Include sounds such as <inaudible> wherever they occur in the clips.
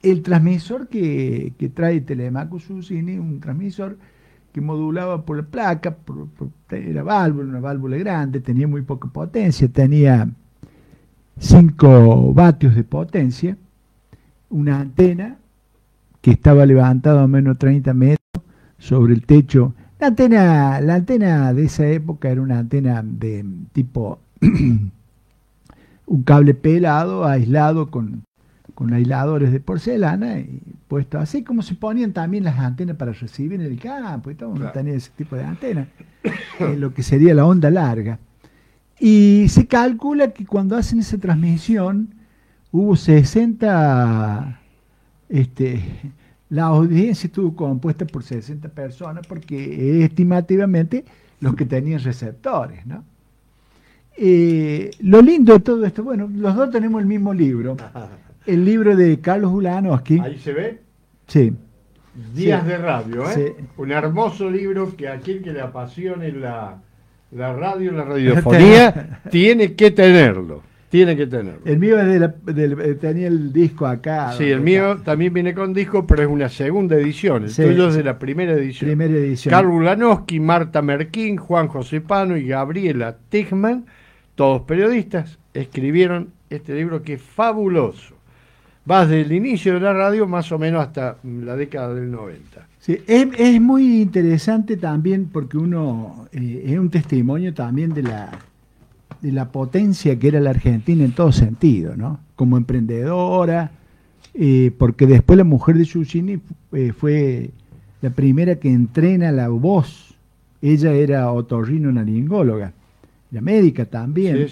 El transmisor que, trae Telemaco Susini, un transmisor que modulaba por la placa, era válvula, una válvula grande, tenía muy poca potencia, tenía 5 vatios de potencia, una antena que estaba levantada a menos 30 metros sobre el techo. La antena, la antena de esa época era una antena de tipo <clears throat> un cable pelado, aislado con, con aisladores de porcelana y puesto así como se ponían también las antenas para recibir en el campo y todo, tenía ese tipo de antena, <coughs> lo que sería la onda larga. Y se calcula que cuando hacen esa transmisión hubo 60, este, la audiencia estuvo compuesta por 60 personas porque estimativamente los que tenían receptores, ¿no? Eh, lo lindo de todo esto, bueno, los dos tenemos el mismo libro, <laughs> el libro de Carlos Ulanowski. Ahí se ve. Sí. Días de radio, ¿eh? Un hermoso libro que a quien que le apasione la, la radio, la radiofonía, <laughs> tiene que tenerlo. Tiene que tenerlo. El mío es de eh, tenía el disco acá. Sí, el mío también viene con disco, pero es una segunda edición. El tuyo es de la primera edición. Primera edición. Carlos Ulanowski, Marta Merquín, Juan José Pano y Gabriela Tigman todos periodistas, escribieron este libro que es fabuloso. Va desde el inicio de la radio más o menos hasta la década del 90. Sí, es, muy interesante también porque uno eh, es un testimonio también de la, de la potencia que era la Argentina en todo sentido, ¿no? Como emprendedora, eh, porque después la mujer de Giussini eh, fue la primera que entrena la voz. Ella era otorrino naringóloga la médica también.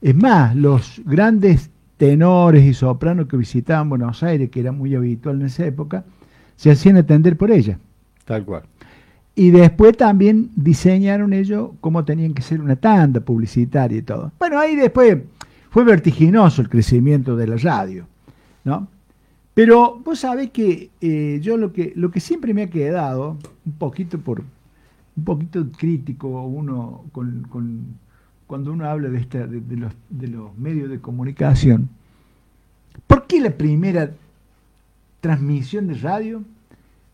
Es más, los grandes tenores y sopranos que visitaban Buenos Aires, que era muy habitual en esa época, se hacían atender por ella. Tal cual. Y después también diseñaron ellos cómo tenían que ser una tanda publicitaria y todo. Bueno, ahí después fue vertiginoso el crecimiento de la radio, ¿no? Pero vos sabés que eh, yo lo que lo que siempre me ha quedado, un poquito por un poquito crítico uno con cuando uno habla de, esta, de, los, de los medios de comunicación, ¿por qué la primera transmisión de radio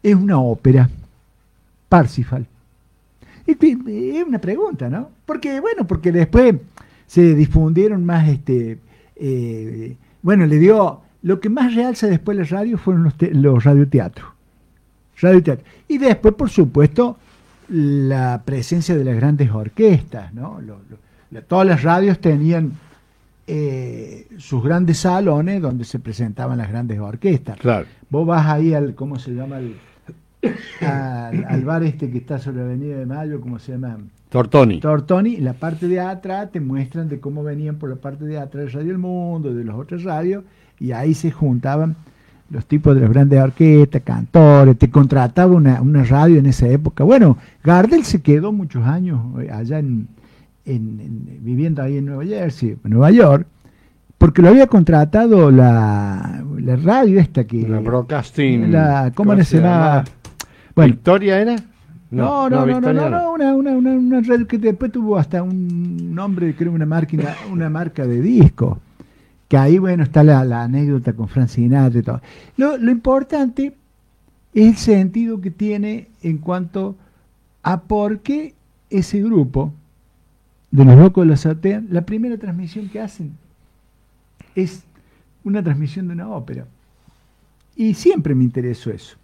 es una ópera? Parsifal. Es una pregunta, ¿no? Porque, bueno, porque después se difundieron más, este, eh, bueno, le dio, lo que más realza después la radio fueron los, los radioteatros. Radioteatro. Y después, por supuesto, la presencia de las grandes orquestas, ¿no? Todas las radios tenían eh, sus grandes salones donde se presentaban las grandes orquestas. Claro. Vos vas ahí al, ¿cómo se llama? Al, bar este que está sobre la Avenida de Mayo, ¿cómo se llama? Tortoni. Tortoni, la parte de atrás te muestran de cómo venían por la parte de atrás de Radio El Mundo, de los otros radios, y ahí se juntaban los tipos de las grandes orquestas, cantores, te contrataba una, una radio en esa época. Bueno, Gardel se quedó muchos años eh, allá en, viviendo ahí en Nueva Jersey, en Nueva York, porque lo había contratado la, la radio esta que... La broadcasting... La, ¿Cómo, se llama? ¿Victoria era? No, no, no, no, no, una, una, una, radio que después tuvo hasta un nombre, creo, una marca, una marca de disco. Que ahí, bueno, está la, la anécdota con Francinatra y todo. Lo, lo importante es el sentido que tiene en cuanto a por qué ese grupo, de los locos de la azotea, la primera transmisión que hacen es una transmisión de una ópera. Y siempre me interesó eso.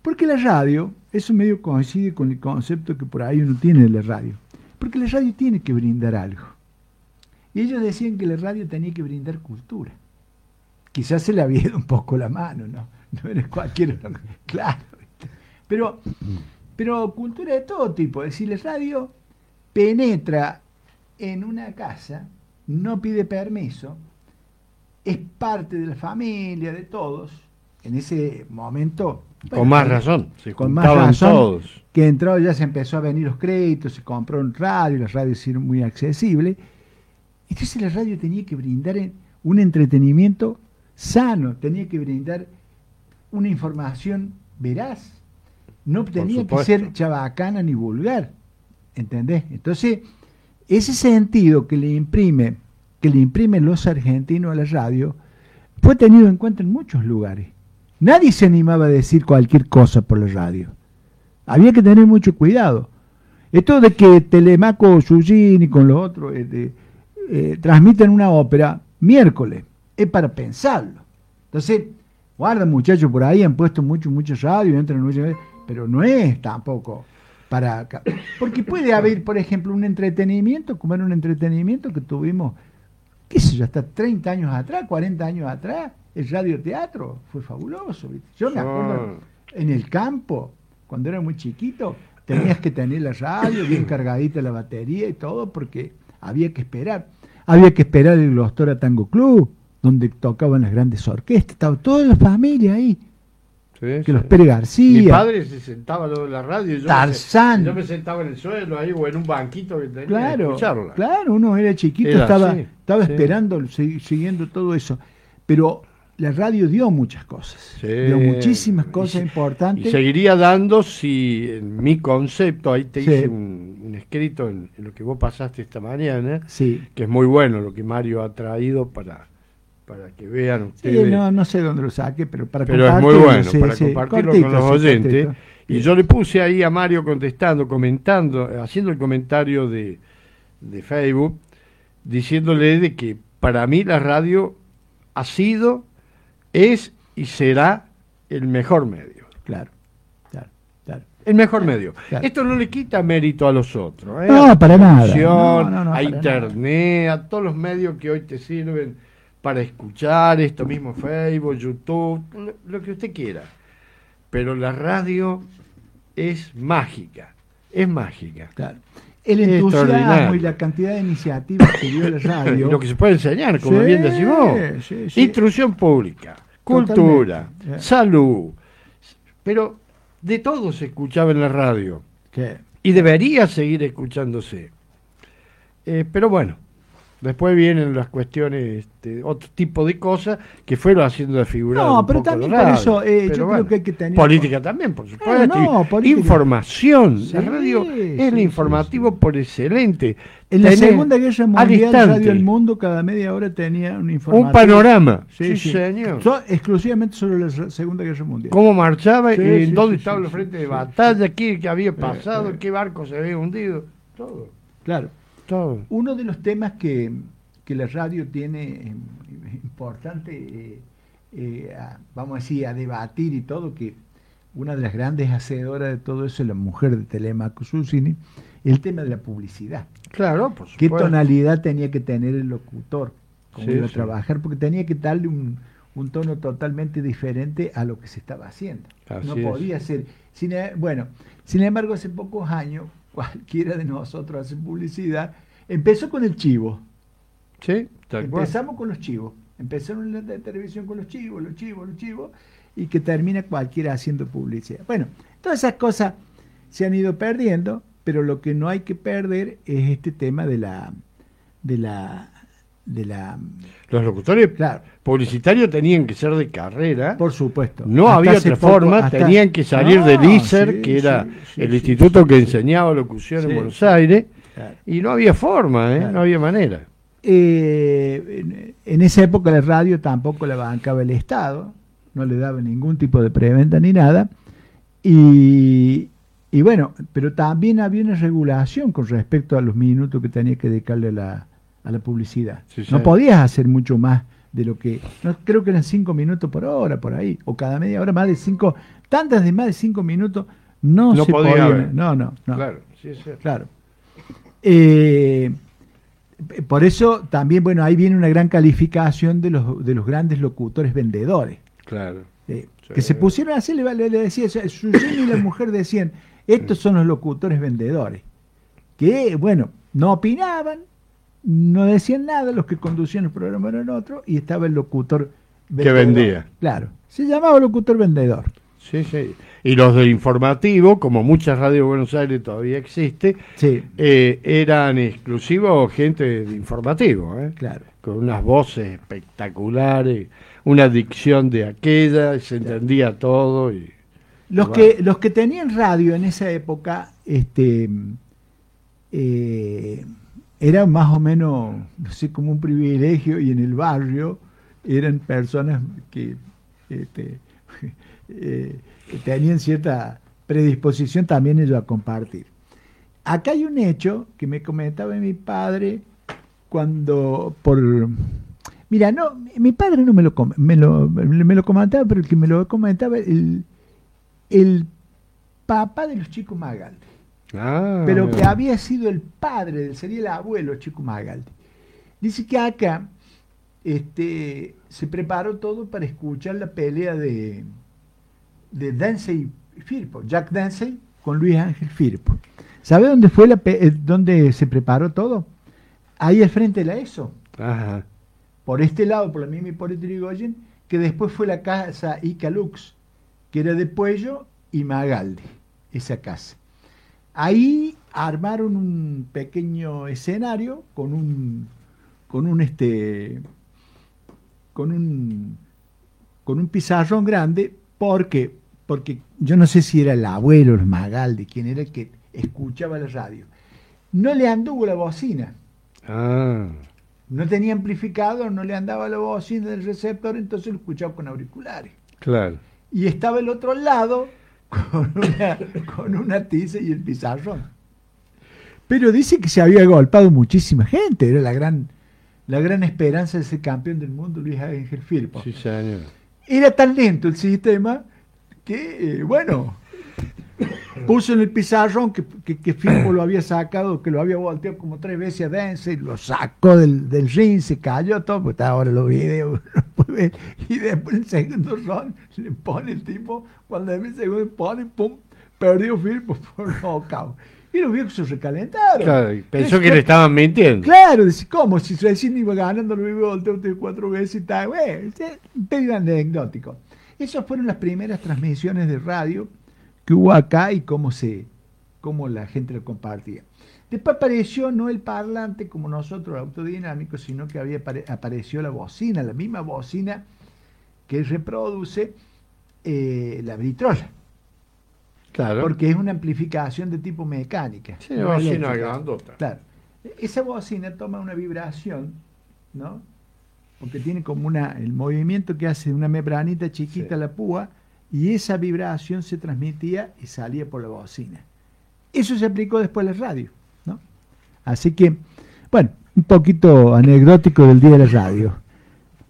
Porque la radio, eso medio coincide con el concepto que por ahí uno tiene de la radio. Porque la radio tiene que brindar algo. Y ellos decían que la radio tenía que brindar cultura. Quizás se le había ido un poco la mano, ¿no? No eres cualquier... Claro. Pero, pero cultura de todo tipo. Es decir, la radio penetra en una casa, no pide permiso, es parte de la familia, de todos, en ese momento... con más razón, con más razón, todos. que entró, ya se empezó a venir los créditos, se compró un radio, las radios eran muy accesibles, entonces la radio tenía que brindar un entretenimiento sano, tenía que brindar una información veraz, no tenía que ser chabacana ni vulgar, ¿entendés? Entonces ese sentido que le imprime, que le imprimen los argentinos a la radio, fue tenido en cuenta en muchos lugares. Nadie se animaba a decir cualquier cosa por la radio. Había que tener mucho cuidado. Esto de que Telemaco y con los otros eh, eh, transmiten una ópera miércoles, es para pensarlo. Entonces, guarda muchachos, por ahí han puesto mucho, mucho radio, entran mucho, pero no es tampoco para... Porque puede haber, por ejemplo, un entretenimiento, como era un entretenimiento que tuvimos, qué sé yo, hasta 30 años atrás, 40 años atrás, el radioteatro fue fabuloso. Yo me acuerdo en el campo, cuando era muy chiquito, tenías que tener la radio bien cargadita la batería y todo, porque había que esperar. Había que esperar el Glostora Tango Club, donde tocaban las grandes orquestas, estaba toda la familia ahí. Que los Pérez García. Mi padre se sentaba en la radio. Y yo Tarzán. Me, yo me sentaba en el suelo ahí o en un banquito que tenía claro, Claro, uno era chiquito, estaba, estaba esperando, siguiendo todo eso. Pero la radio dio muchas cosas, dio muchísimas cosas importantes. Y seguiría dando si en mi concepto, ahí te hice un, escrito en, lo que vos pasaste esta mañana, que es muy bueno lo que Mario ha traído para, para que vean ustedes. no, no sé dónde lo saque, pero para pero es muy bueno, para compartirlo con los oyentes. Y yo le puse ahí a Mario contestando, comentando, haciendo el comentario de, de Facebook, diciéndole de que para mí la radio ha sido es y será el mejor medio. Claro, claro, claro. El mejor medio. Esto no le quita mérito a los otros. ¿eh? No, para nada. a Internet, a todos los medios que hoy te sirven para escuchar, esto mismo Facebook, YouTube, lo, que usted quiera. Pero la radio es mágica, es mágica. Claro el entusiasmo y la cantidad de iniciativas que dio la <laughs> radio. lo que se puede enseñar, como bien decimos. Instrucción pública, cultura, salud. Pero de todo se escuchaba en la radio. Y debería seguir escuchándose. Eh, pero bueno, Después vienen las cuestiones, este, otro tipo de cosas que fueron haciendo de figurar. No, pero también por eso eh, yo creo que hay que tener. Política también, por supuesto. Información. la radio es el informativo por excelente. En la Segunda Guerra Mundial, Radio El Mundo cada media hora tenía un informativo. Un panorama. Sí, señor. exclusivamente sobre la Segunda Guerra Mundial. Cómo marchaba, en dónde estaba el frente de batalla, qué, qué había pasado, qué barco se había hundido. Todo. Claro. Uno de los temas que, la radio tiene eh, importante, eh, eh, vamos a decir, a debatir y todo, que una de las grandes hacedoras de todo eso es la mujer de Telemaco Susini, el tema de la publicidad. Claro, por ¿Qué tonalidad tenía que tener el locutor? Cómo iba a trabajar, porque tenía que darle un, tono totalmente diferente a lo que se estaba haciendo. no podía ser. E, bueno, sin embargo, hace pocos años, cualquiera de nosotros hace publicidad, empezó con el chivo. Sí, Empezamos con los chivos. Empezaron en la televisión con los chivos, los chivos, los chivos, y que termina cualquiera haciendo publicidad. Bueno, todas esas cosas se han ido perdiendo, pero lo que no hay que perder es este tema de la de la de la los locutores publicitarios tenían que ser de carrera. Por supuesto. No había otra forma tenían que salir del ISER que era el instituto que enseñaba locución en Buenos Aires y no había forma ¿eh? no había manera. Eh, en, esa época la radio tampoco la bancaba el Estado no le daba ningún tipo de preventa ni nada y, y bueno pero también había una regulación con respecto a los minutos que tenía que dedicarle la a la publicidad. no podías hacer mucho más de lo que. No, creo que eran cinco minutos por hora, por ahí, o cada media hora, más de cinco. Tantas de más de cinco minutos no, se podían. No, no, no. Claro, sí, Claro. Eh, por eso también, bueno, ahí viene una gran calificación de los, de los grandes locutores vendedores. Claro. Eh, que se pusieron así, le, le, decía, y la mujer decían, estos son los locutores vendedores. Que, bueno, no opinaban, no decían nada, los que conducían el programa eran otros, y estaba el locutor vendedor. Que vendía. Claro, se llamaba locutor vendedor. Sí, sí. Y los de informativo, como muchas radios de Buenos Aires todavía existe, sí. Eh, eran exclusivos gente de informativo, ¿eh? claro. con unas voces espectaculares, una dicción de aquella, se entendía todo. Y, los, que, los que tenían radio en esa época, este, eh, era más o menos, no sé, como un privilegio y en el barrio eran personas que este, <laughs> eh, tenían cierta predisposición también ellos a compartir. Acá hay un hecho que me comentaba mi padre cuando por mira no mi padre no me lo me lo, me lo comentaba pero el que me lo comentaba el, el papá de los chicos Magaldi ah, pero que había sido el padre sería el abuelo Chico Magaldi dice que acá este se preparó todo para escuchar la pelea de de Densey Firpo Jack Densey con Luis Ángel Firpo ¿sabe dónde fue la eh, dónde se preparó todo? ahí al frente de la ESO. Por este lado, por la misma Hipólito Yrigoyen, que después fue la casa Icalux, que era de Puello y Magaldi, esa casa. Ahí armaron un pequeño escenario con un con un este con un con un pizarrón grande porque porque yo no sé si era el abuelo, el Magaldi, quien era el que escuchaba la radio. No le anduvo la bocina. Ah. No tenía amplificador, no le andaba la bocina del receptor, entonces lo escuchaba con auriculares. Claro. Y estaba el otro lado con una, con una tiza y el pizarrón. Pero dice que se había golpeado muchísima gente, era la gran, la gran esperanza de ese campeón del mundo, Luis Ángel Firpo. Sí, señor. Era tan lento el sistema que, eh, bueno, puso en el pizarrón que, que, Firpo lo había sacado, que lo había volteado como tres veces a Dense, lo sacó del, del ring, se cayó todo, porque ahora los videos, y después el segundo ron le pone el tipo, cuando el segundo pone, pum, perdió Firpo <laughs> por knockout. Y los viejos se recalentaron. Claro, pensó que, le estaban mintiendo. Claro, ¿cómo? Si recién iba ganando, lo iba volteado cuatro veces y tal. Bueno, es anecdótico. Esas fueron las primeras transmisiones de radio que hubo acá y cómo, se, cómo la gente lo compartía. Después apareció no el parlante como nosotros, autodinámico, sino que había apareció la bocina, la misma bocina que reproduce eh, la vitrola. Claro. Porque es una amplificación de tipo mecánica. Sí, una bocina grandota. Claro. Esa bocina toma una vibración, ¿no? Porque tiene como una, el movimiento que hace una membranita chiquita la púa, y esa vibración se transmitía y salía por la bocina. Eso se aplicó después a la radio. Así que, bueno, un poquito anecdótico del día de la radio.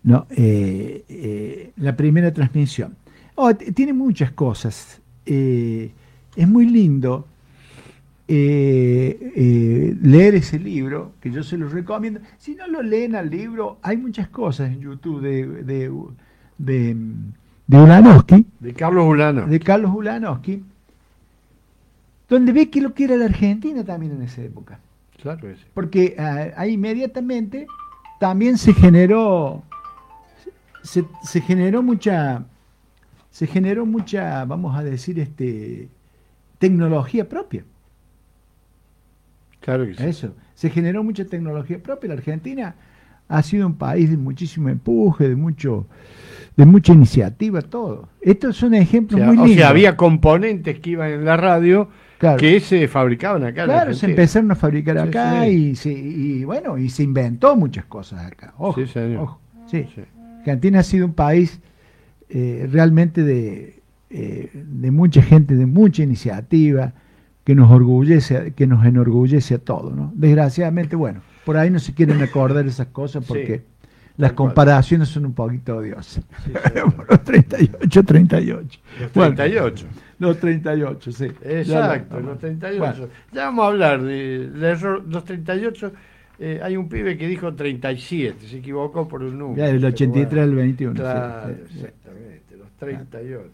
¿no? Eh, eh, la primera transmisión. Oh, tiene muchas cosas. Eh, es muy lindo leer ese libro, que yo se lo recomiendo. Si no lo leen al libro, hay muchas cosas en YouTube de, de de Ulanowski. De Carlos Ulanowski. De Carlos Ulanowski. Donde ve que lo que era la Argentina también en esa época. Claro que Porque ah, ahí inmediatamente también se generó. Se, generó mucha. Se generó mucha, vamos a decir, este tecnología propia. Claro que sí. Eso. Se generó mucha tecnología propia. La Argentina ha sido un país de muchísimo empuje, de mucho de mucha iniciativa, todo. Estos son ejemplos muy lindos. O sea, había componentes que iban en la radio que se fabricaban acá. Claro, se empezaron a fabricar acá Y, se, y bueno, y se inventó muchas cosas acá. Ojo, sí, señor. Sí. Argentina ha sido un país eh, realmente de, eh, de mucha gente, de mucha iniciativa, que nos orgullece, que nos enorgullece a todos, ¿no? Desgraciadamente, bueno, por ahí no se quieren acordar esas cosas porque las comparaciones son un poquito odiosas. <laughs> los 38, 38. Los 38. Los 38, sí. Exacto, los 38. Ya vamos a hablar de, los 38. Eh, hay un pibe que dijo 37, se equivocó por un número. Ya, el 83 al 21. Claro, exactamente, los 38.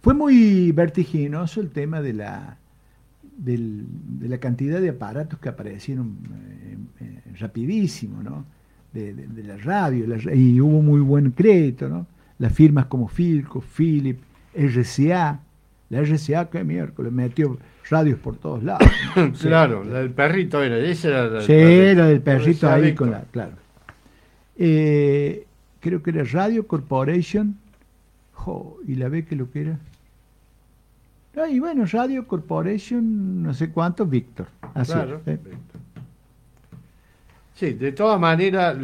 Fue muy vertiginoso el tema de la, de la cantidad de aparatos que aparecieron eh, eh, rapidísimo, ¿no? de, la radio, y hubo muy buen crédito, ¿no? Las firmas como Filco, Philip, RCA, la RCA que miércoles metió radios por todos lados. <coughs> claro, la del perrito era, esa era la, Sí, era del perrito ahí con la, claro. Eh, creo que era Radio Corporation, y la ve que lo que era. Ah, y bueno, Radio Corporation, no sé cuánto, Víctor. Así, claro, Sí, de todas maneras,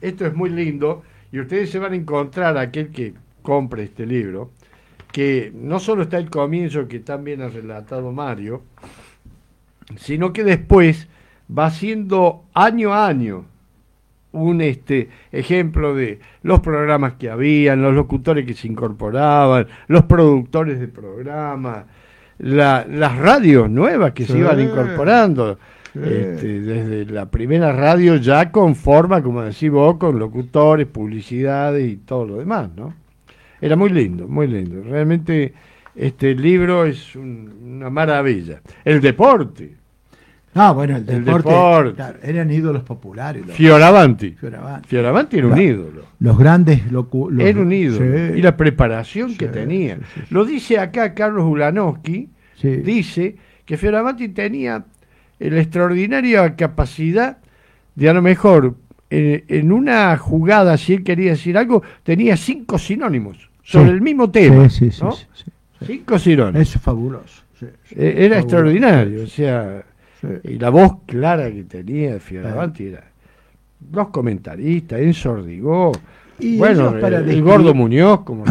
esto es muy lindo Y ustedes se van a encontrar, aquel que compre este libro, que no solo está el comienzo que también ha relatado Mario, sino que después va siendo año a año un este ejemplo de los programas que habían, los locutores que se incorporaban, los productores de programas, las radios nuevas que se iban incorporando. Este, desde la primera radio ya con forma, como decís vos, con locutores, publicidades y todo lo demás, ¿no? Era muy lindo, muy lindo. Realmente este libro es una maravilla. El deporte, Ah, bueno, el deporte. eran ídolos populares. Fioravanti. Fioravanti. era un ídolo. Los grandes. era un ídolo. Y la preparación que tenía. Lo dice acá Carlos Ulanowski. Dice que Fioravanti tenía la extraordinaria capacidad de a lo mejor eh, en una jugada, si él quería decir algo, tenía cinco sinónimos sobre el mismo tema. Cinco sinónimos. Eso es fabuloso. Eh, era extraordinario. O sea y la voz clara que tenía Fioravanti era los comentaristas, Enzo Ordigó, y bueno, el, gordo Muñoz como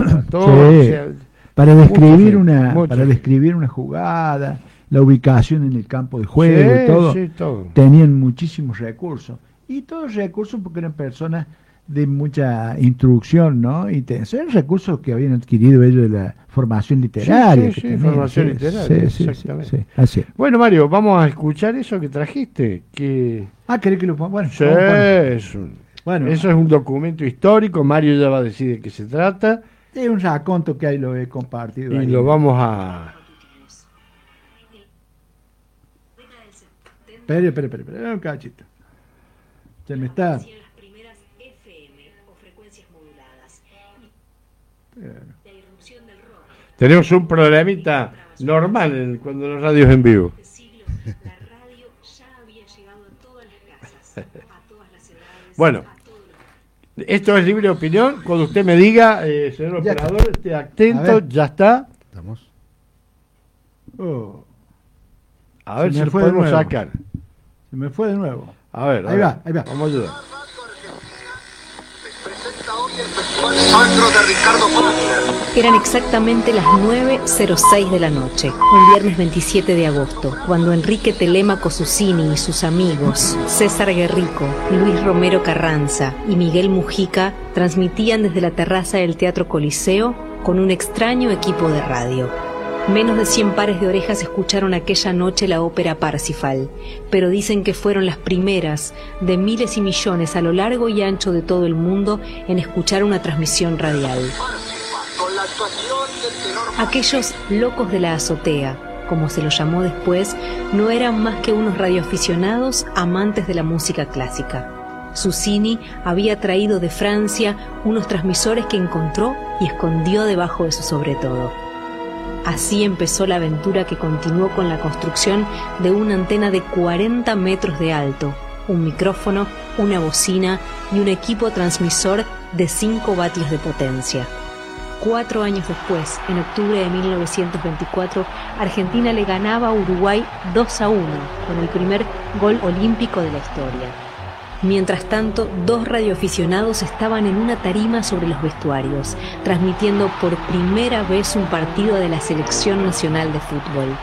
para describir una para describir una jugada, la ubicación en el campo de juego y todo, tenían muchísimos recursos y todos recursos porque eran personas de mucha instrucción, ¿no? Y son recursos que habían adquirido ellos de la formación literaria. Sí, sí, formación literaria, exactamente. Así. Bueno, Mario, vamos a escuchar eso que trajiste. Que... Ah, ¿querés que lo ponga? Bueno, es bueno, eso es un documento histórico. Mario ya va a decir de qué se trata. Es un raconto que ahí lo he compartido. Y lo vamos a... Espera, espera, espera, espera, un cachito. Se me está... Tenemos un problemita normal cuando los radios en vivo. <laughs> Bueno, esto es libre opinión. Cuando usted me diga, eh, señor operador, esté atento, ya está. Estamos. Oh. A ver si lo podemos sacar. Se me fue de nuevo. A ver, ahí va, ahí va. Vamos a ayudar. Eran exactamente las 9.06 de la noche, un viernes 27 de agosto, cuando Enrique Telemaco Susini y sus amigos, César Guerrico, Luis Romero Carranza y Miguel Mujica transmitían desde la terraza del Teatro Coliseo con un extraño equipo de radio. Menos de 100 pares de orejas escucharon aquella noche la ópera Parsifal, pero dicen que fueron las primeras de miles y millones a lo largo y ancho de todo el mundo en escuchar una transmisión radial. Aquellos locos de la azotea, como se los llamó después, no eran más que unos radioaficionados amantes de la música clásica. Susini había traído de Francia unos transmisores que encontró y escondió debajo de su sobretodo. Así empezó la aventura que continuó con la construcción de una antena de 40 metros de alto, un micrófono, una bocina y un equipo transmisor de 5 vatios de potencia. Cuatro años después, en octubre de 1924, Argentina le ganaba a Uruguay 2 a 1 con el primer gol olímpico de la historia. Mientras tanto, dos radioaficionados estaban en una tarima sobre los vestuarios, transmitiendo por primera vez un partido de la Selección Nacional de Fútbol.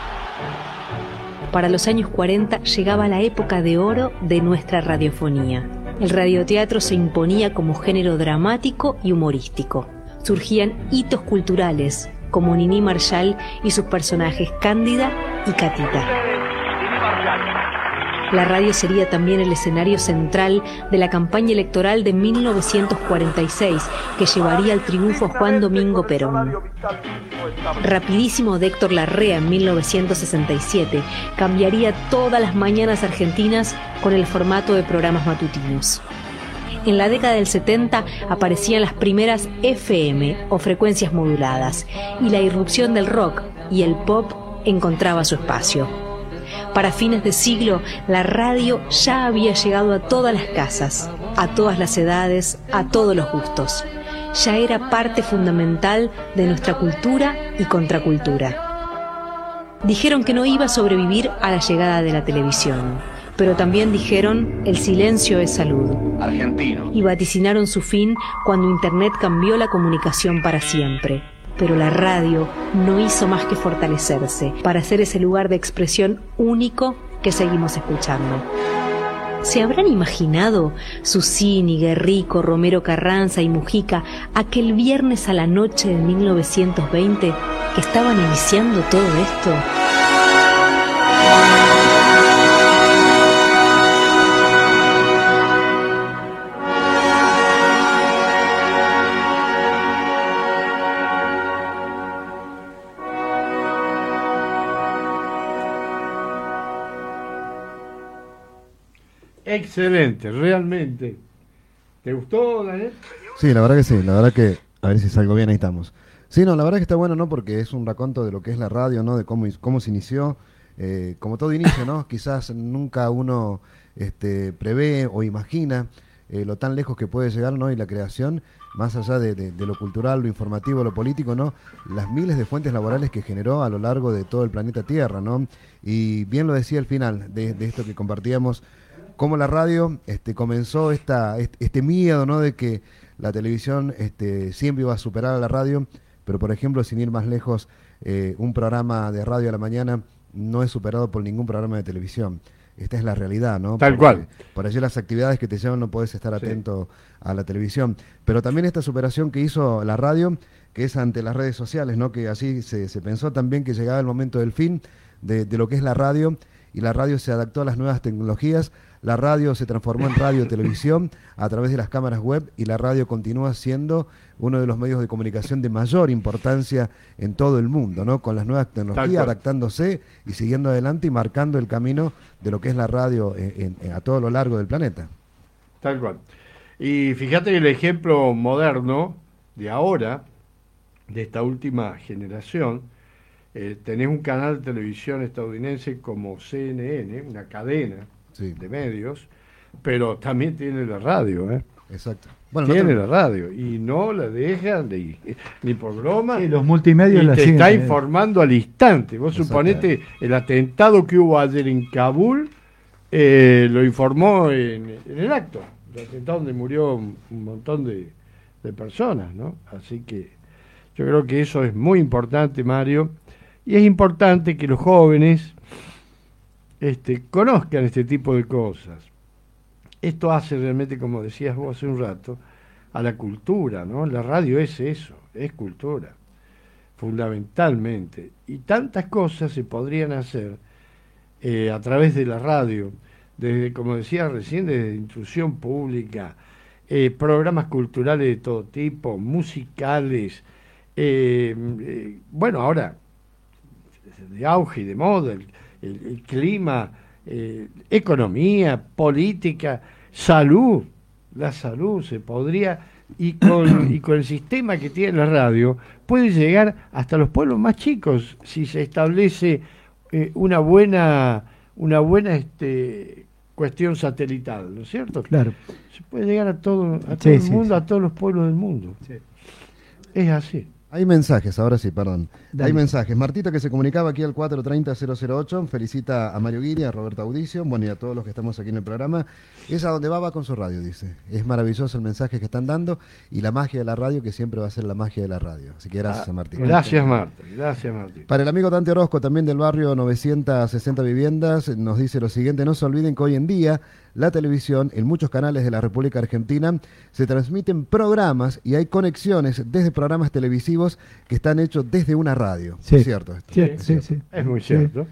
Para los años 40 llegaba la época de oro de nuestra radiofonía. El radioteatro se imponía como género dramático y humorístico. Surgían hitos culturales, como Nini Marshall y sus personajes Cándida y Catita. La radio sería también el escenario central de la campaña electoral de 1946, que llevaría al triunfo a Juan Domingo Perón. Rapidísimo de Héctor Larrea en 1967 cambiaría todas las mañanas argentinas con el formato de programas matutinos. En la década del 70 aparecían las primeras FM o frecuencias moduladas y la irrupción del rock y el pop encontraba su espacio. Para fines de siglo, la radio ya había llegado a todas las casas, a todas las edades, a todos los gustos. Ya era parte fundamental de nuestra cultura y contracultura. Dijeron que no iba a sobrevivir a la llegada de la televisión, pero también dijeron el silencio es salud. Argentino. Y vaticinaron su fin cuando Internet cambió la comunicación para siempre. Pero la radio no hizo más que fortalecerse para ser ese lugar de expresión único que seguimos escuchando. ¿Se habrán imaginado Susini, Guerrico, Romero Carranza y Mujica aquel viernes a la noche de 1920 que estaban iniciando todo esto? Excelente, realmente. ¿Te gustó, Daniel? Sí, la verdad que sí, la verdad que, a ver si salgo bien, ahí estamos. Sí, no, la verdad que está bueno, ¿no? Porque es un raconto de lo que es la radio, ¿no? De cómo, cómo se inició, eh, como todo inicio, ¿no? Quizás nunca uno este, prevé o imagina eh, lo tan lejos que puede llegar, ¿no? Y la creación, más allá de, lo cultural, lo informativo, lo político, ¿no? Las miles de fuentes laborales que generó a lo largo de todo el planeta Tierra, ¿no? Y bien lo decía al final de, de esto que compartíamos cómo la radio este, comenzó esta, este miedo ¿no? de que la televisión este, siempre iba a superar a la radio, pero por ejemplo, sin ir más lejos, eh, un programa de radio a la mañana no es superado por ningún programa de televisión. Esta es la realidad, ¿no? Tal cual. Por allí las actividades que te llevan no puedes estar atento a la televisión. Pero también esta superación que hizo la radio, que es ante las redes sociales, ¿no? Que así se, pensó también que llegaba el momento del fin de, de lo que es la radio y la radio se adaptó a las nuevas tecnologías la radio se transformó en radio televisión a través de las cámaras web y la radio continúa siendo uno de los medios de comunicación de mayor importancia en todo el mundo, ¿no? Con las nuevas tecnologías, adaptándose y siguiendo adelante y marcando el camino de lo que es la radio a todo lo largo del planeta. Tal cual. Y fíjate el ejemplo moderno de ahora, de esta última generación, eh, tenés un canal de televisión estadounidense como CNN, una cadena, de medios, pero también tiene la radio, ¿eh? Exacto. tiene la radio y no la dejan de, ni por broma. los multimedios y te está ¿eh? informando al instante. Vos suponete el atentado que hubo ayer en Kabul, eh, lo informó en, el acto. El atentado donde murió un, montón de, de personas, ¿no? Así que yo creo que eso es muy importante, Mario. Y es importante que los jóvenes este, conozcan este tipo de cosas. Esto hace realmente, como decías vos hace un rato, a la cultura, ¿no? La radio es eso, es cultura, fundamentalmente. Y tantas cosas se podrían hacer eh, a través de la radio, desde, como decía recién, desde intrusión pública, eh, programas culturales de todo tipo, musicales, eh, bueno, ahora, de auge y de moda, el, clima, eh, economía, política, salud, la salud se podría, y con, y con el sistema que tiene la radio, puede llegar hasta los pueblos más chicos si se establece eh, una buena, una buena este, cuestión satelital, ¿no es cierto? Claro. Se puede llegar a todo, a todo el mundo, a todos los pueblos del mundo. Es así. Hay mensajes, ahora sí, perdón. Hay mensajes. Martita que se comunicaba aquí al 430-008, felicita a Mario Guiri, a Roberto Audicio, bueno, y a todos los que estamos aquí en el programa. Es a donde va, va con su radio, dice. Es maravilloso el mensaje que están dando y la magia de la radio, que siempre va a ser la magia de la radio. Así que gracias a Martín. Gracias, Marta. Gracias, Martín. Para el amigo Dante Orozco, también del barrio 960 Viviendas, nos dice lo siguiente, no se olviden que hoy en día la televisión, en muchos canales de la República Argentina, se transmiten programas y hay conexiones desde programas televisivos que están hechos desde una radio. ¿Es cierto Sí, sí, sí, Es muy cierto.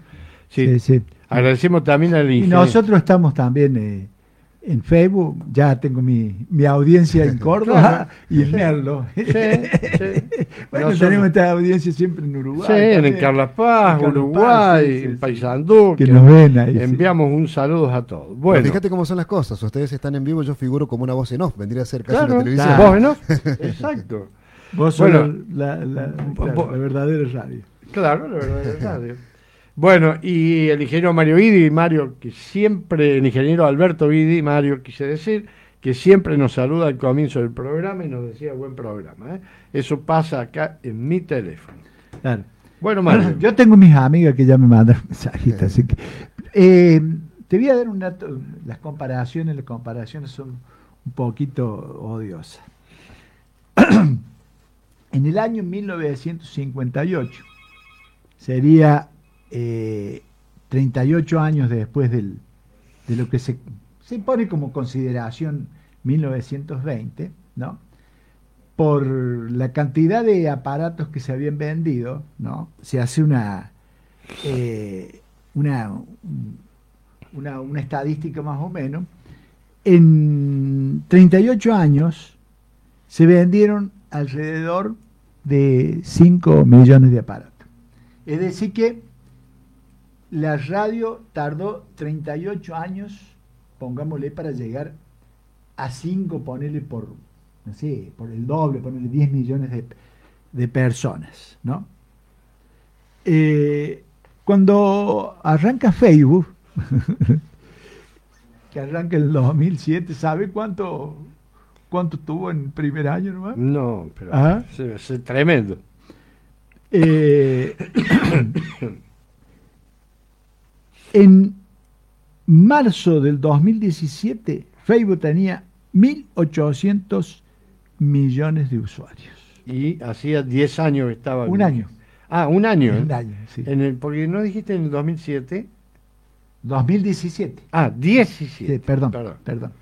Sí. Agradecemos también al Y nosotros estamos también... Eh, en Facebook ya tengo mi, mi audiencia en <laughs> Córdoba y en Merlo. Sí, <laughs> bueno, tenemos esta audiencia siempre en Uruguay. Sí, en Carla Paz, Uruguay, en Paysandú. Que, nos ven ahí. Enviamos un saludo a todos. Bueno. fíjate cómo son las cosas. Ustedes están en vivo, yo figuro como una voz en off. Vendría a ser casi una televisión. ¿Vos en off? <laughs> Exacto. Vos sos la, la, la verdadera radio. Claro, la verdadera radio. Bueno, y el ingeniero Mario Vidi, Mario, que siempre, el ingeniero Alberto Vidi, Mario, quise decir, que siempre nos saluda al comienzo del programa y nos decía buen programa. ¿eh? Eso pasa acá en mi teléfono. Claro. Bueno, Mario. yo tengo mis amigas que ya me mandan <laughs> mensajitos, así que. Eh, te voy a dar un dato, las comparaciones, las comparaciones son un poquito odiosas. <clears throat> en el año 1958, sería 38 eh, años después del, de lo que se, se pone como consideración 1920, ¿no? por la cantidad de aparatos que se habían vendido, ¿no? Se hace una, eh, una, una, estadística más o menos. En 38 años se vendieron alrededor de 5 millones de aparatos. Es decir que la radio tardó 38 años, pongámosle, para llegar a 5, ponerle por no sé, por el doble, ponerle 10 millones de, personas, ¿no? Eh, cuando arranca Facebook, <laughs> que arranca en el 2007, ¿sabe cuánto, cuánto tuvo en el primer año nomás? No, pero ¿Ah? es, tremendo. Eh, <coughs> en marzo del 2017, Facebook tenía 1.800 millones de usuarios. Y hacía 10 años que estaba. Un año. Ah, un año. Un año, sí. En el, porque no dijiste en el 2007. 2017. Ah, 17. perdón, perdón, perdón,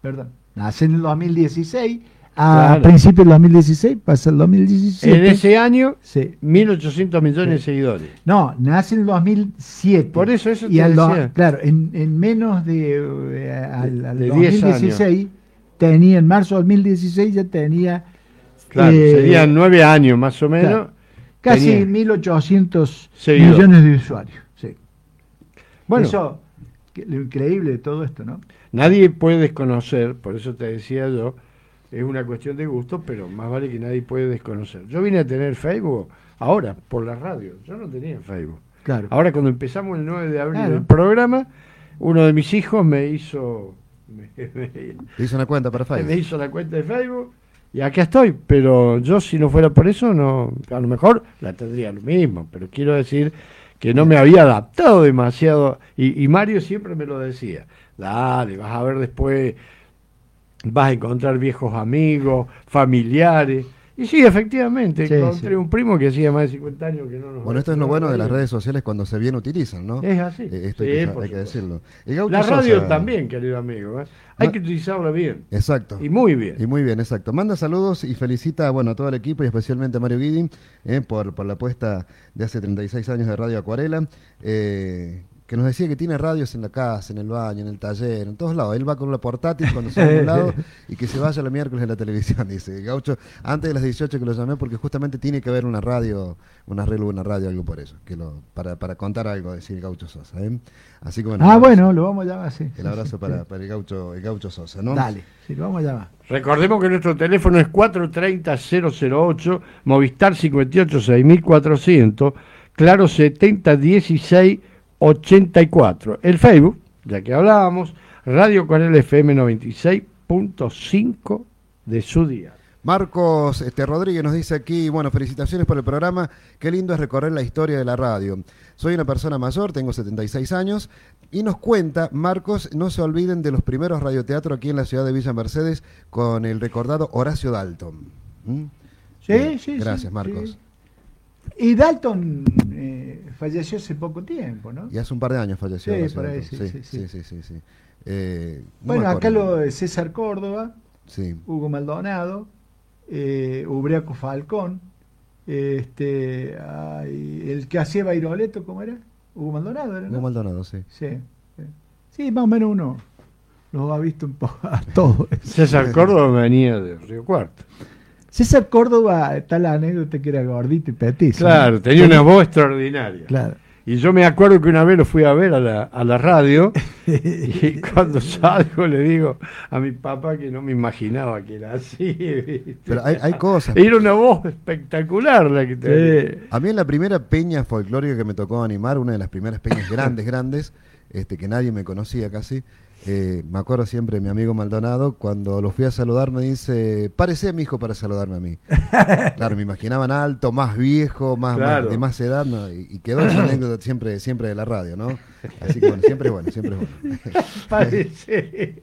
perdón. Nace en el 2016. A principios del 2016 pasa el 2017. En ese año, sí. 1.800 millones de seguidores. No, nace en el 2007. Por eso eso te y Claro, en, en, menos de, eh, al, al 2016 tenía, en marzo de 2016 ya tenía... Claro, eh, serían nueve años más o menos. casi 1.800 millones de usuarios. Sí. Bueno, eso, lo increíble de todo esto, ¿no? Nadie puede desconocer, por eso te decía yo, es una cuestión de gusto, pero más vale que nadie puede desconocer. Yo vine a tener Facebook ahora, por la radio. Yo no tenía Facebook. Claro. Ahora cuando empezamos el 9 de abril el programa, uno de mis hijos me hizo <laughs> me, hizo una cuenta para Facebook. Me hizo la cuenta de Facebook y aquí estoy. Pero yo, si no fuera por eso, no a lo mejor la tendría lo mismo. Pero quiero decir que no me había adaptado demasiado. Y, y Mario siempre me lo decía. Dale, vas a ver después, vas a encontrar viejos amigos, familiares y sí, efectivamente, encontré un primo que hacía más de 50 años que no nos... Bueno, esto es lo bueno de las redes sociales cuando se bien utilizan, ¿no? Es así. Eh, esto hay, que, decirlo. La radio también, querido amigo. ¿eh? Hay que utilizarla bien. Exacto. Y muy bien. Y muy bien, exacto. Manda saludos y felicita bueno, a todo el equipo y especialmente a Mario Guidi eh, por, por la apuesta de hace 36 años de Radio Acuarela. Que nos decía que tiene radios en la casa, en el baño, en el taller, en todos lados. Él va con la portátil cuando se va a un lado y que se vaya el miércoles en la televisión, <laughs> dice. Gaucho, antes de las 18 que lo llamé porque justamente tiene que haber una radio, una arreglo una radio, algo por eso, que lo, para, para contar algo, decir Gaucho Sosa. ¿eh? Así que bueno. Ah, bueno, lo vamos a llamar, sí. El abrazo para, para, el, Gaucho, el Gaucho Sosa, ¿no? Dale, sí, lo vamos a llamar. Recordemos que nuestro teléfono es 430-008, Movistar 58-6400, Claro 7016 84. El Facebook, ya que hablábamos, Radio Coral FM 96.5 de su día. Marcos este, Rodríguez nos dice aquí, bueno, felicitaciones por el programa, qué lindo es recorrer la historia de la radio. Soy una persona mayor, tengo 76 años, y nos cuenta, Marcos, no se olviden de los primeros radioteatros aquí en la ciudad de Villa Mercedes con el recordado Horacio Dalton. ¿Mm? Sí, sí. Gracias, Marcos. Y Dalton eh, falleció hace poco tiempo, ¿no? Y hace un par de años falleció. Sí, por ahí, sí, sí, sí. sí, eh, bueno, acá lo de César Córdoba, Hugo Maldonado, eh, Ubriaco Falcón, este, el que hacía Bairoleto, ¿cómo era? Hugo Maldonado, ¿era? Hugo Maldonado, sí. sí. Sí, más o menos uno lo ha visto un poco a todos. <laughs> César Córdoba venía de Río Cuarto. César Córdoba, está la anécdota que era gordito y petizo. Claro, tenía una voz extraordinaria. Claro. Y yo me acuerdo que una vez lo fui a ver a la, a la radio <laughs> y cuando salgo le digo a mi papá que no me imaginaba que era así. Pero hay, hay, cosas. Era una voz espectacular la que tenía. A mí en la primera peña folclórica que me tocó animar, una de las primeras peñas grandes, <laughs> grandes, este, que nadie me conocía casi, eh, me acuerdo siempre mi amigo Maldonado, cuando lo fui a saludar me dice, parece a mi hijo para saludarme a mí. <laughs> claro, me imaginaban alto, más viejo, más, de más edad, y, quedó esa anécdota siempre, siempre de la radio, ¿no? Así que bueno, siempre es bueno, siempre es bueno. <laughs> parece. <laughs>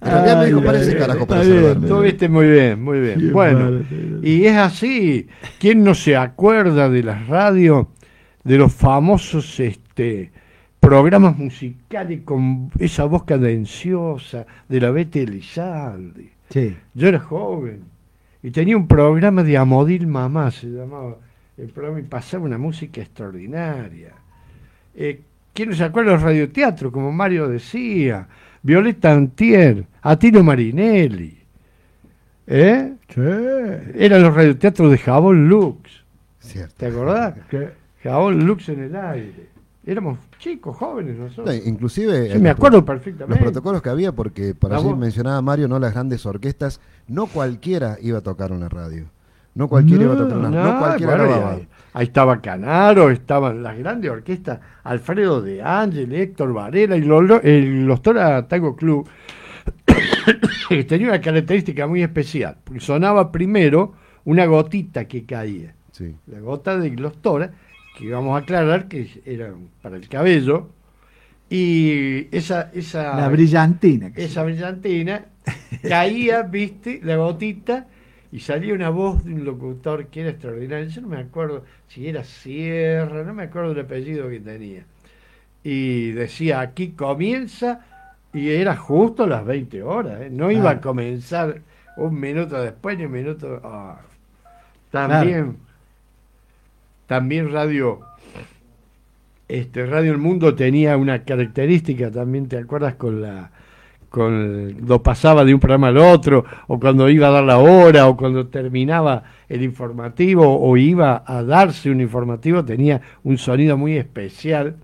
Pero me dijo, parece carajo para saludarme. Tú viste muy bien, muy bien. bueno, y es así, ¿quién no se acuerda de las radios, de los famosos, este programas musicales con esa voz cadenciosa de la Bete Elizalde. Sí. Yo era joven y tenía un programa de Amodil Mamá, se llamaba el programa, y pasaba una música extraordinaria. Eh, ¿Quién se acuerda de los radioteatros? Como Mario decía, Violeta Antier, Atino Marinelli. ¿Eh? Sí. Eran los radioteatros de Jabón Lux. Cierto. ¿Te acordás? Jabón Lux en el aire. Éramos chicos, jóvenes nosotros. inclusive... Sí, me acuerdo perfectamente. Los protocolos que había, porque para así mencionaba Mario, no las grandes orquestas, no cualquiera iba a tocar una radio. No cualquiera iba a tocar una no, no cualquiera ahí, ahí, estaba Canaro, estaban las grandes orquestas, Alfredo de Ángel, Héctor Varela y los, los Tora Tango Club <coughs> tenía una característica muy especial, porque sonaba primero una gotita que caía. Sí. La gota de los Tora que vamos a aclarar que era para el cabello, y esa... esa la brillantina. Esa brillantina caía, <laughs> viste, la gotita, y salía una voz de un locutor que era extraordinario. Yo no me acuerdo si era Sierra, no me acuerdo el apellido que tenía. Y decía, aquí comienza, y era justo las 20 horas, ¿eh? no iba a comenzar un minuto después ni un minuto... Ah, también... También Radio este Radio El Mundo tenía una característica también, ¿te acuerdas con la con lo pasaba de un programa al otro o cuando iba a dar la hora o cuando terminaba el informativo o iba a darse un informativo tenía un sonido muy especial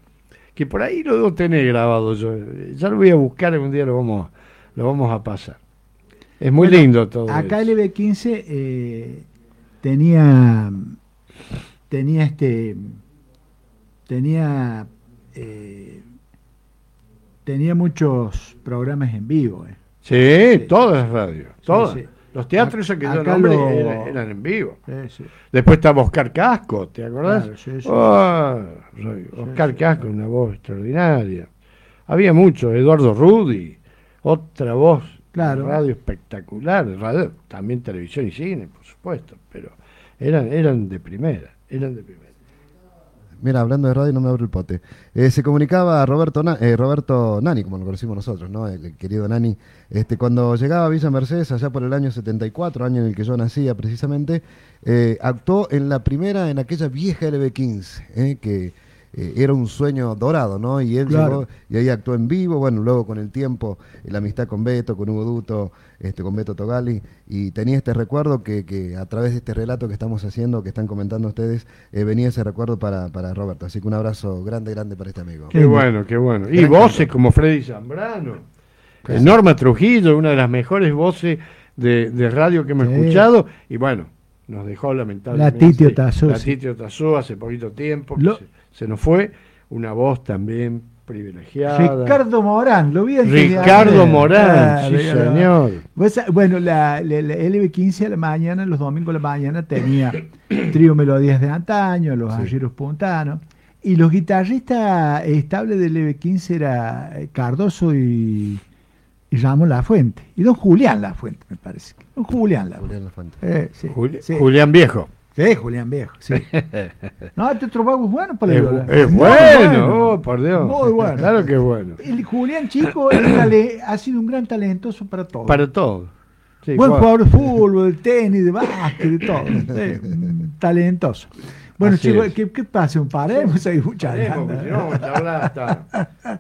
que por ahí lo debo tener grabado yo. Ya lo voy a buscar algún día lo vamos lo vamos a pasar. Es muy lindo todo acá el EB15 eh, tenía tenía este tenía eh, tenía muchos programas en vivo eh. sí, todas las radios todas. los teatros que yo nombre eran, en vivo. Después estaba Oscar Casco ¿te acordás? Oh, Oscar Casco una voz extraordinaria. Había mucho Eduardo Rudy otra voz claro. radio espectacular radio, también televisión y cine por supuesto pero eran eran de primera Mira, hablando de radio no me abro el pote. Eh, se comunicaba Roberto, eh, Roberto Nani, como lo conocimos nosotros, ¿no? El, querido Nani. Este, cuando llegaba a Villa Mercedes, allá por el año 74, año en el que yo nacía precisamente, eh, actuó en la primera, en aquella vieja LB15, que eh, era un sueño dorado, ¿no? Y él llegó y ahí actuó en vivo, bueno, luego con el tiempo, la amistad con Beto, con Hugo Duto, este, con Beto Togali, y tenía este recuerdo que, que a través de este relato que estamos haciendo, que están comentando ustedes, eh, venía ese recuerdo para, para Roberto. Así que un abrazo grande, grande para este amigo. Qué bueno, qué bueno. Y voces como Freddy Zambrano, Norma Trujillo, una de las mejores voces de, radio que hemos escuchado, y bueno, nos dejó lamentablemente. La Titio Tazú. La Titio Tazú hace poquito tiempo se nos fue, una voz también privilegiada. Ricardo Morán, lo vi Ricardo Morán, sí señor. bueno, la, LB15 a la mañana, los domingos a la mañana tenía <coughs> trío melodías de antaño, los sí. puntanos, y los guitarristas estables del LB15 era Cardoso y, y Ramón La Fuente, y don Julián La Fuente, me parece. Don Julián La Fuente. Julián, eh, Julián Viejo. Sí, Julián Viejo, sí. <laughs> no, este otro vago es bueno para el Es, es bueno, oh, por Dios. Muy bueno. Claro que es bueno. El Julián Chico ha sido un gran talentoso para todo. Para todo. Buen jugador de fútbol, de tenis, de básquet, de todo. <laughs> talentoso. Bueno, chicos, ¿qué, ¿qué, pasa? ¿Un paremos ahí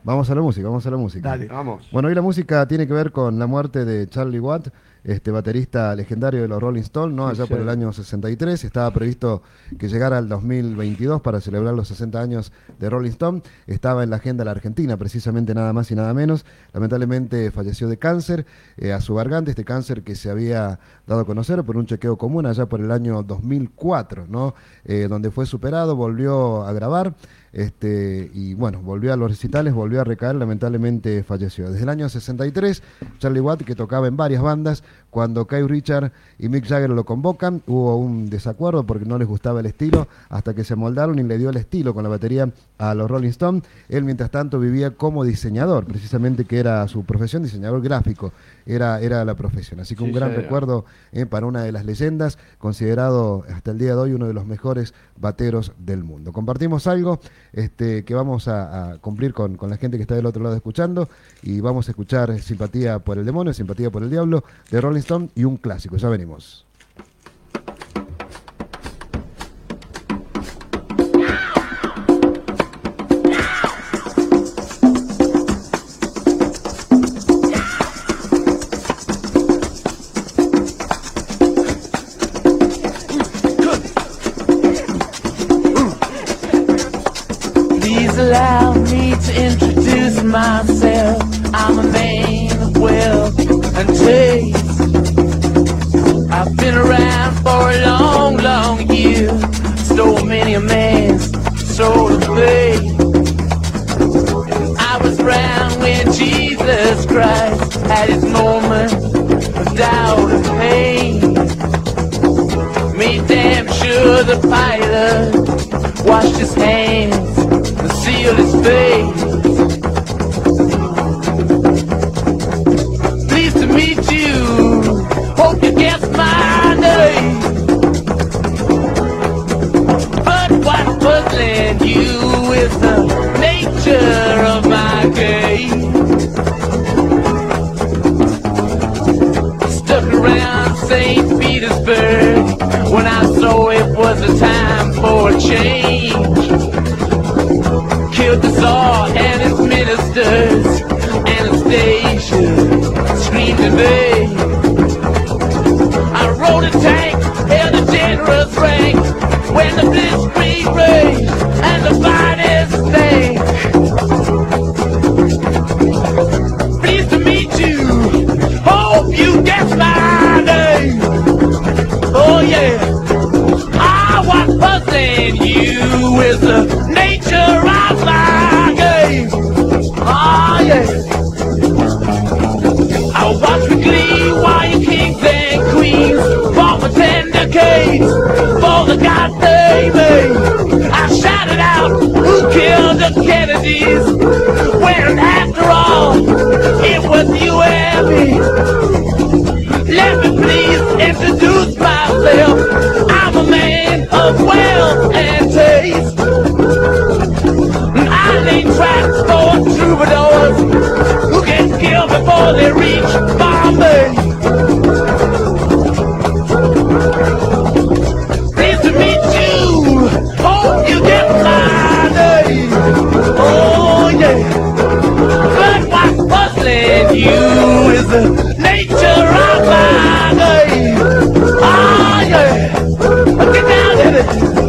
Vamos a la música, vamos a la música. Dale. Vamos. Bueno, hoy la música tiene que ver con la muerte de Charlie Watt este baterista legendario de los Rolling Stones, ¿no? Allá por el año 63, estaba previsto que llegara al 2022 para celebrar los 60 años de Rolling Stone, estaba en la agenda de la Argentina, precisamente nada más y nada menos, lamentablemente falleció de cáncer eh, a su garganta, este cáncer que se había dado a conocer por un chequeo común allá por el año 2004, ¿no? Eh, donde fue superado, volvió a grabar, Este, y bueno, volvió a los recitales, volvió a recaer, lamentablemente falleció. Desde el año 63, Charlie Watt, que tocaba en varias bandas, cuando Kyle Richard y Mick Jagger lo convocan, hubo un desacuerdo porque no les gustaba el estilo, hasta que se moldaron y le dio el estilo con la batería a los Rolling Stones. Él, mientras tanto, vivía como diseñador, precisamente que era su profesión, diseñador gráfico, era, era la profesión. Así que un gran recuerdo eh, para una de las leyendas, considerado hasta el día de hoy uno de los mejores bateros del mundo. Compartimos algo este, que vamos a, cumplir con, con, la gente que está del otro lado escuchando y vamos a escuchar Simpatía por el Demonio, Simpatía por el Diablo de Rolling Y un clásico. Ya venimos. Let me please introduce myself. I'm a man of wealth and taste. I lay traps for troubadours who can kill before they reach Bombay. Pleased to meet you. Hope you get my. Oh yeah. But you? is the nature of my name. Ah, yeah. Get down in it.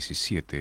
17